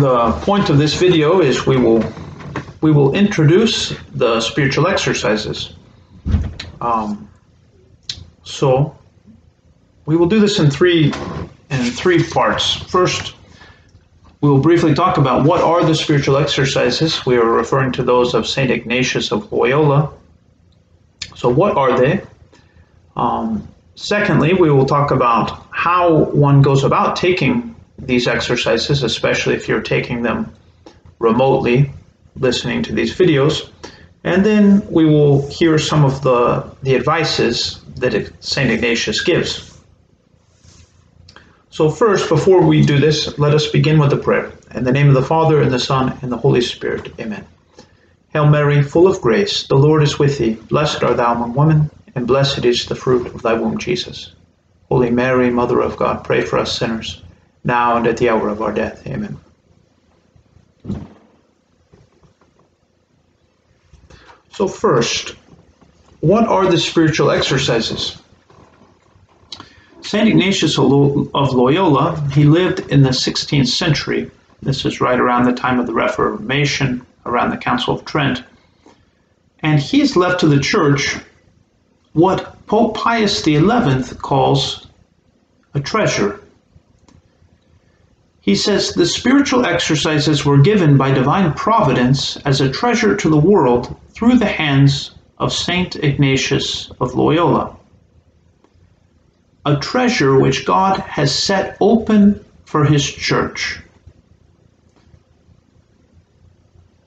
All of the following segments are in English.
the point of this video is we will we will introduce the spiritual exercises. Um, so we will do this in three in three parts. First, we will briefly talk about what are the spiritual exercises. We are referring to those of Saint Ignatius of Loyola. So, what are they? Um, secondly, we will talk about how one goes about taking these exercises, especially if you're taking them remotely, listening to these videos. And then we will hear some of the, the advices that St. Ignatius gives. So, first, before we do this, let us begin with a prayer. In the name of the Father, and the Son, and the Holy Spirit. Amen. Hail Mary, full of grace, the Lord is with thee. Blessed art thou among women, and blessed is the fruit of thy womb, Jesus. Holy Mary, Mother of God, pray for us sinners, now and at the hour of our death. Amen. So, first, what are the spiritual exercises? St. Ignatius of Loyola, he lived in the 16th century. This is right around the time of the Reformation, around the Council of Trent. And he's left to the church what Pope Pius XI calls a treasure. He says the spiritual exercises were given by divine providence as a treasure to the world through the hands of Saint Ignatius of Loyola a treasure which God has set open for his church.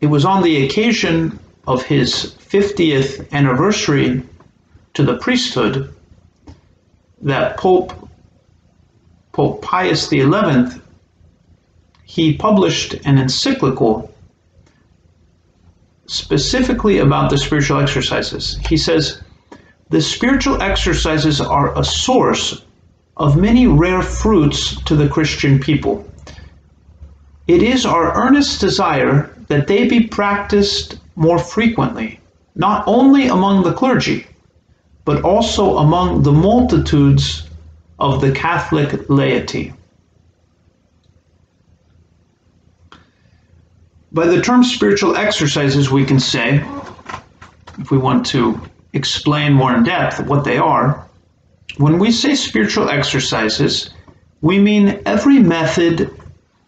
It was on the occasion of his 50th anniversary to the priesthood that Pope Pope Pius XI he published an encyclical specifically about the spiritual exercises. He says the spiritual exercises are a source of many rare fruits to the Christian people. It is our earnest desire that they be practiced more frequently, not only among the clergy, but also among the multitudes of the Catholic laity. By the term spiritual exercises, we can say, if we want to explain more in depth what they are, when we say spiritual exercises, we mean every method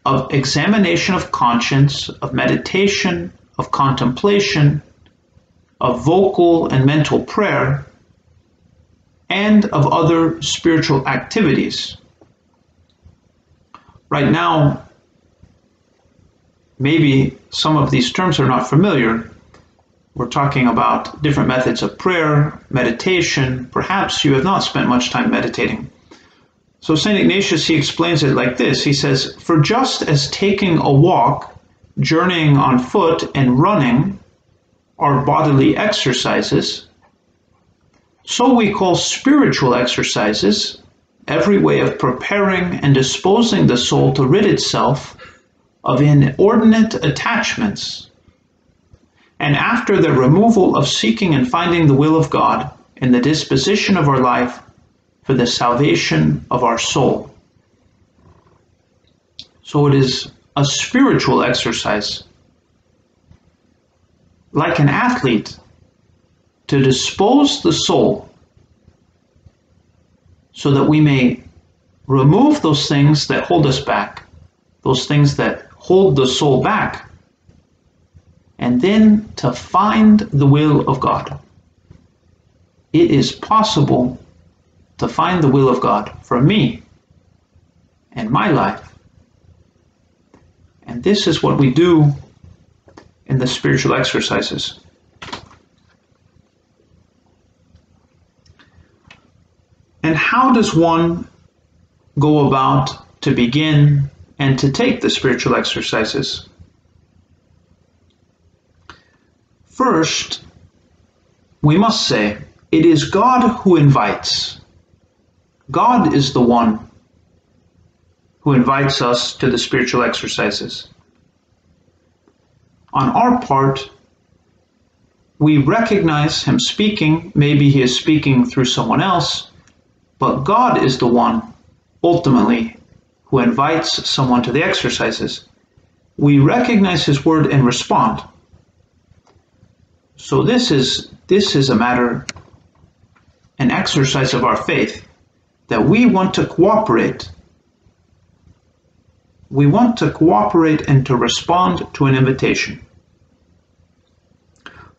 of examination of conscience, of meditation, of contemplation, of vocal and mental prayer, and of other spiritual activities. Right now, maybe some of these terms are not familiar, we're talking about different methods of prayer, meditation. Perhaps you have not spent much time meditating. So St. Ignatius, he explains it like this. He says, For just as taking a walk, journeying on foot, and running are bodily exercises, so we call spiritual exercises every way of preparing and disposing the soul to rid itself of inordinate attachments and after the removal of seeking and finding the will of God in the disposition of our life for the salvation of our soul. So it is a spiritual exercise. Like an athlete, to dispose the soul so that we may remove those things that hold us back, those things that hold the soul back and then to find the will of God. It is possible to find the will of God for me and my life. And this is what we do in the spiritual exercises. And how does one go about to begin and to take the spiritual exercises? First, we must say it is God who invites. God is the one who invites us to the spiritual exercises. On our part, we recognize Him speaking. Maybe He is speaking through someone else, but God is the one ultimately who invites someone to the exercises. we recognize his word and respond. So this is this is a matter an exercise of our faith that we want to cooperate. We want to cooperate and to respond to an invitation.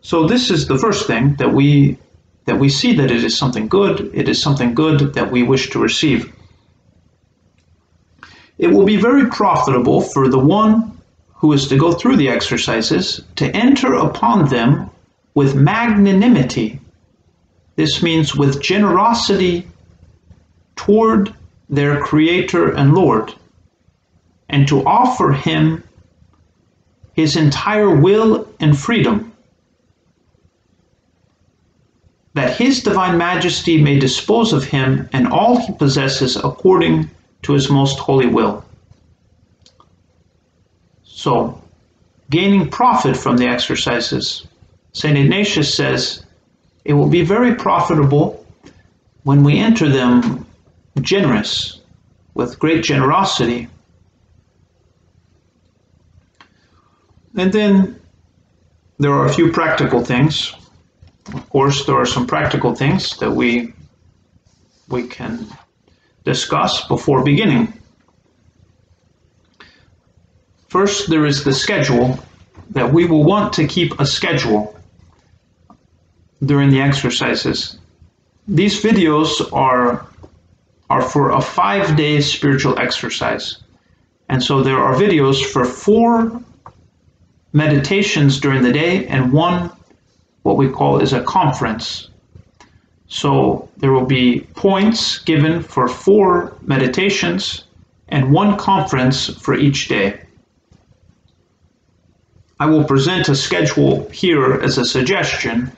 So this is the first thing that we that we see that it is something good, it is something good that we wish to receive. It will be very profitable for the one who is to go through the exercises to enter upon them with magnanimity. This means with generosity toward their Creator and Lord, and to offer Him His entire will and freedom that his divine majesty may dispose of him and all he possesses according to his most holy will. So, gaining profit from the exercises, St. Ignatius says it will be very profitable when we enter them generous, with great generosity. And then there are a few practical things of course, there are some practical things that we we can discuss before beginning. First, there is the schedule that we will want to keep a schedule during the exercises. These videos are are for a 5-day spiritual exercise. And so there are videos for four meditations during the day and one what we call is a conference. So there will be points given for four meditations and one conference for each day. I will present a schedule here as a suggestion.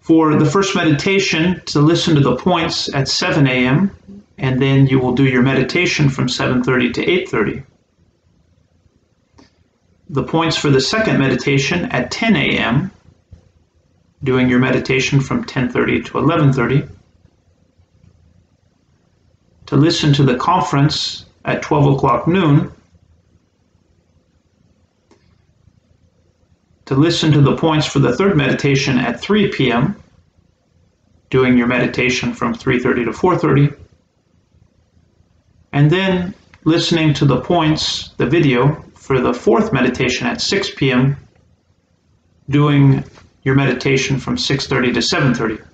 For the first meditation, to listen to the points at 7 a.m., and then you will do your meditation from 7.30 to 8.30 the points for the second meditation at 10 a.m., doing your meditation from 10:30 to 11:30. To listen to the conference at 12 o'clock noon. To listen to the points for the third meditation at 3 p.m., doing your meditation from 3:30 to 4:30. And then listening to the points, the video for the fourth meditation at 6 p.m., doing your meditation from 6.30 to 7.30.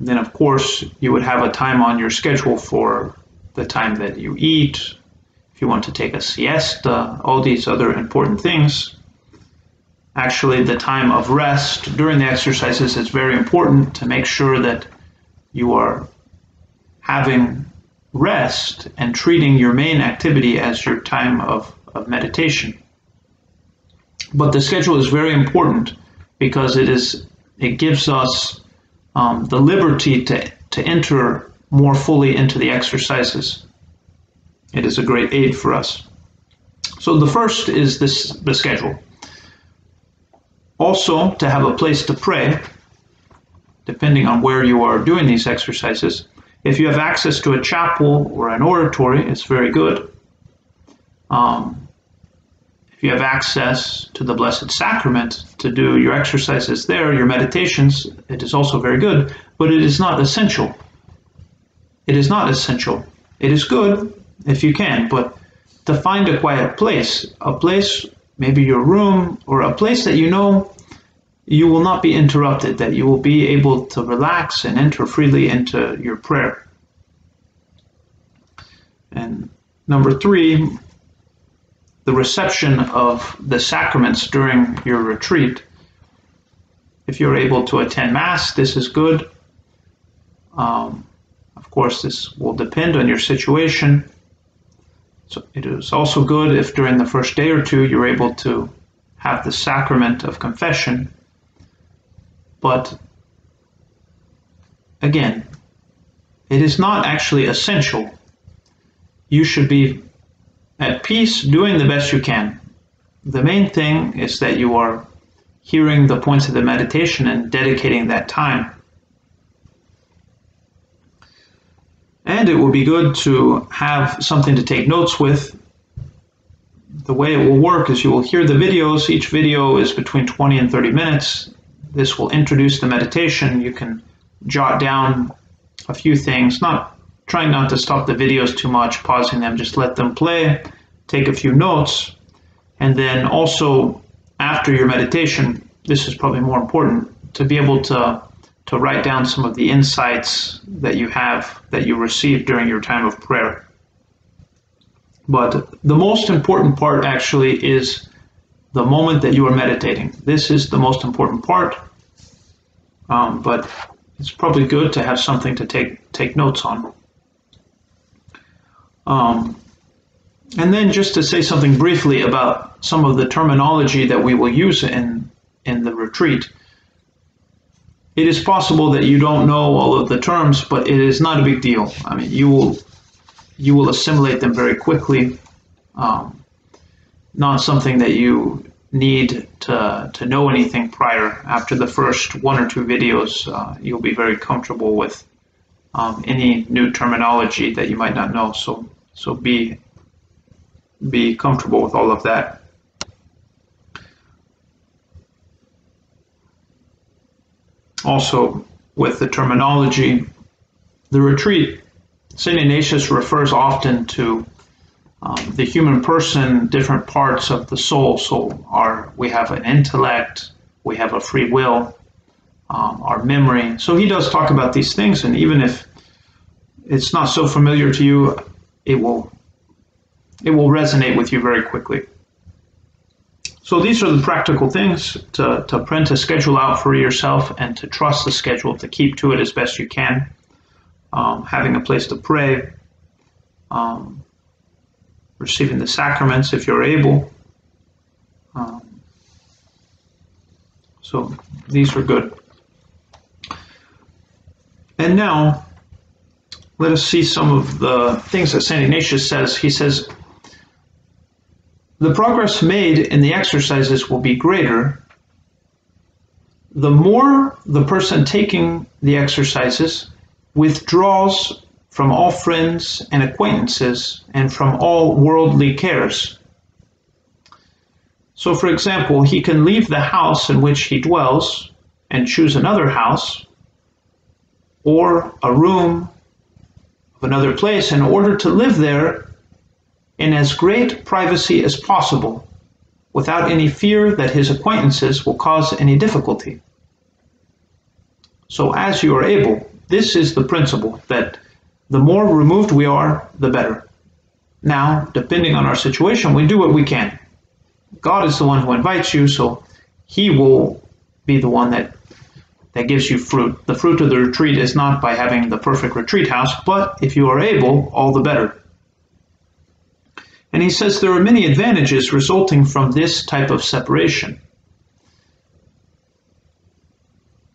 Then, of course, you would have a time on your schedule for the time that you eat, if you want to take a siesta, all these other important things. Actually, the time of rest during the exercises is very important to make sure that you are having rest and treating your main activity as your time of, of meditation. But the schedule is very important because it is it gives us um, the liberty to, to enter more fully into the exercises. It is a great aid for us. So the first is this the schedule. Also, to have a place to pray, depending on where you are doing these exercises, if you have access to a chapel or an oratory, it's very good. Um, you have access to the Blessed Sacrament to do your exercises there, your meditations, it is also very good, but it is not essential. It is not essential. It is good if you can, but to find a quiet place, a place, maybe your room, or a place that you know you will not be interrupted, that you will be able to relax and enter freely into your prayer. And number three, the reception of the sacraments during your retreat. If you're able to attend Mass, this is good. Um, of course, this will depend on your situation. So it is also good if during the first day or two you're able to have the sacrament of confession but again, it is not actually essential. You should be at peace doing the best you can. The main thing is that you are hearing the points of the meditation and dedicating that time. And it will be good to have something to take notes with. The way it will work is you will hear the videos. Each video is between 20 and 30 minutes. This will introduce the meditation. You can jot down a few things, not trying not to stop the videos too much, pausing them, just let them play, take a few notes, and then also after your meditation, this is probably more important, to be able to to write down some of the insights that you have that you received during your time of prayer. But the most important part actually is the moment that you are meditating. This is the most important part. Um, but it's probably good to have something to take take notes on. Um, and then just to say something briefly about some of the terminology that we will use in in the retreat. It is possible that you don't know all of the terms, but it is not a big deal. I mean, you will you will assimilate them very quickly. Um, not something that you need to, to know anything prior. After the first one or two videos, uh, you'll be very comfortable with um, any new terminology that you might not know. So, so be, be comfortable with all of that. Also, with the terminology, the retreat, St. Ignatius refers often to um, the human person, different parts of the soul. So our we have an intellect, we have a free will, um, our memory. So he does talk about these things, and even if it's not so familiar to you, it will it will resonate with you very quickly. So these are the practical things to, to print a schedule out for yourself and to trust the schedule, to keep to it as best you can. Um, having a place to pray, um, receiving the sacraments if you're able. Um, so these are good. And now, let us see some of the things that St. Ignatius says. He says, the progress made in the exercises will be greater the more the person taking the exercises withdraws from all friends and acquaintances, and from all worldly cares. So, for example, he can leave the house in which he dwells and choose another house or a room of another place in order to live there in as great privacy as possible without any fear that his acquaintances will cause any difficulty. So, as you are able, this is the principle that the more removed we are, the better. Now, depending on our situation, we do what we can. God is the one who invites you, so He will be the one that that gives you fruit. The fruit of the retreat is not by having the perfect retreat house, but if you are able, all the better. And he says there are many advantages resulting from this type of separation.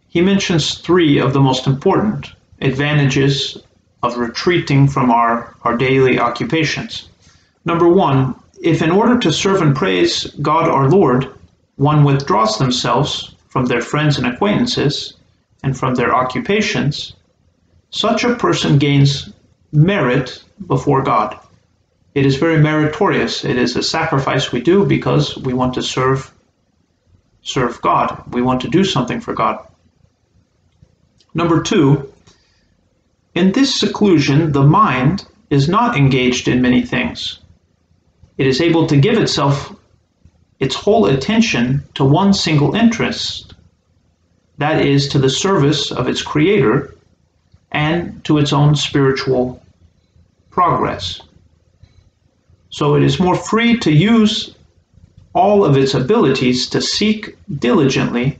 He mentions three of the most important advantages of retreating from our, our daily occupations. Number one, if in order to serve and praise God our Lord, one withdraws themselves from their friends and acquaintances and from their occupations, such a person gains merit before God. It is very meritorious. It is a sacrifice we do because we want to serve serve God. We want to do something for God. Number 2, in this seclusion, the mind is not engaged in many things. It is able to give itself its whole attention to one single interest, that is, to the service of its Creator and to its own spiritual progress. So it is more free to use all of its abilities to seek diligently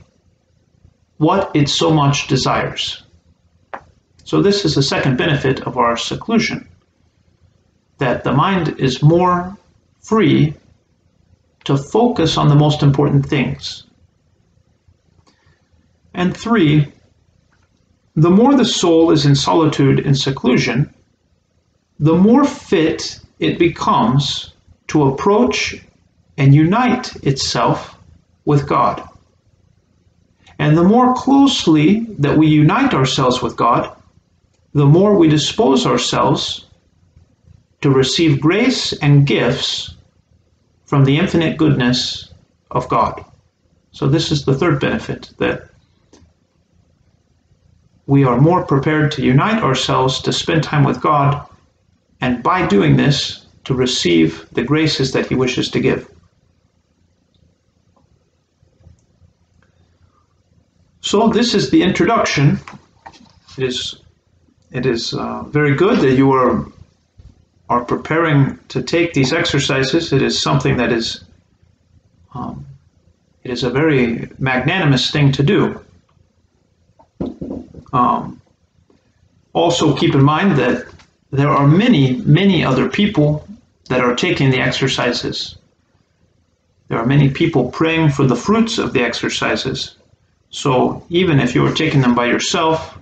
what it so much desires. So this is the second benefit of our seclusion, that the mind is more free to focus on the most important things. And three, the more the soul is in solitude and seclusion, the more fit it becomes to approach and unite itself with God. And the more closely that we unite ourselves with God, the more we dispose ourselves to receive grace and gifts from the infinite goodness of God. So, this is the third benefit that we are more prepared to unite ourselves to spend time with God, and by doing this, to receive the graces that He wishes to give. So, this is the introduction. It is, it is uh, very good that you are, are preparing to take these exercises. It is something that is um, it is a very magnanimous thing to do. Um, also, keep in mind that there are many, many other people that are taking the exercises. There are many people praying for the fruits of the exercises. So, even if you are taking them by yourself,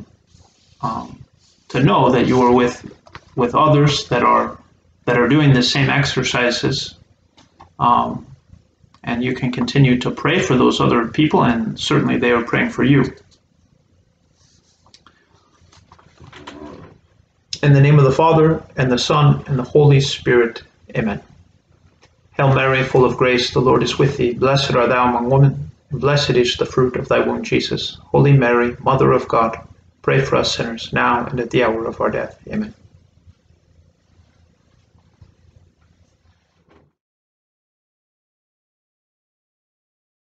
um, to know that you are with with others that are that are doing the same exercises um, and you can continue to pray for those other people, and certainly they are praying for you. In the name of the Father, and the Son, and the Holy Spirit, Amen. Hail Mary, full of grace, the Lord is with thee. Blessed art thou among women, and blessed is the fruit of thy womb, Jesus. Holy Mary, Mother of God, pray for us sinners, now and at the hour of our death. Amen.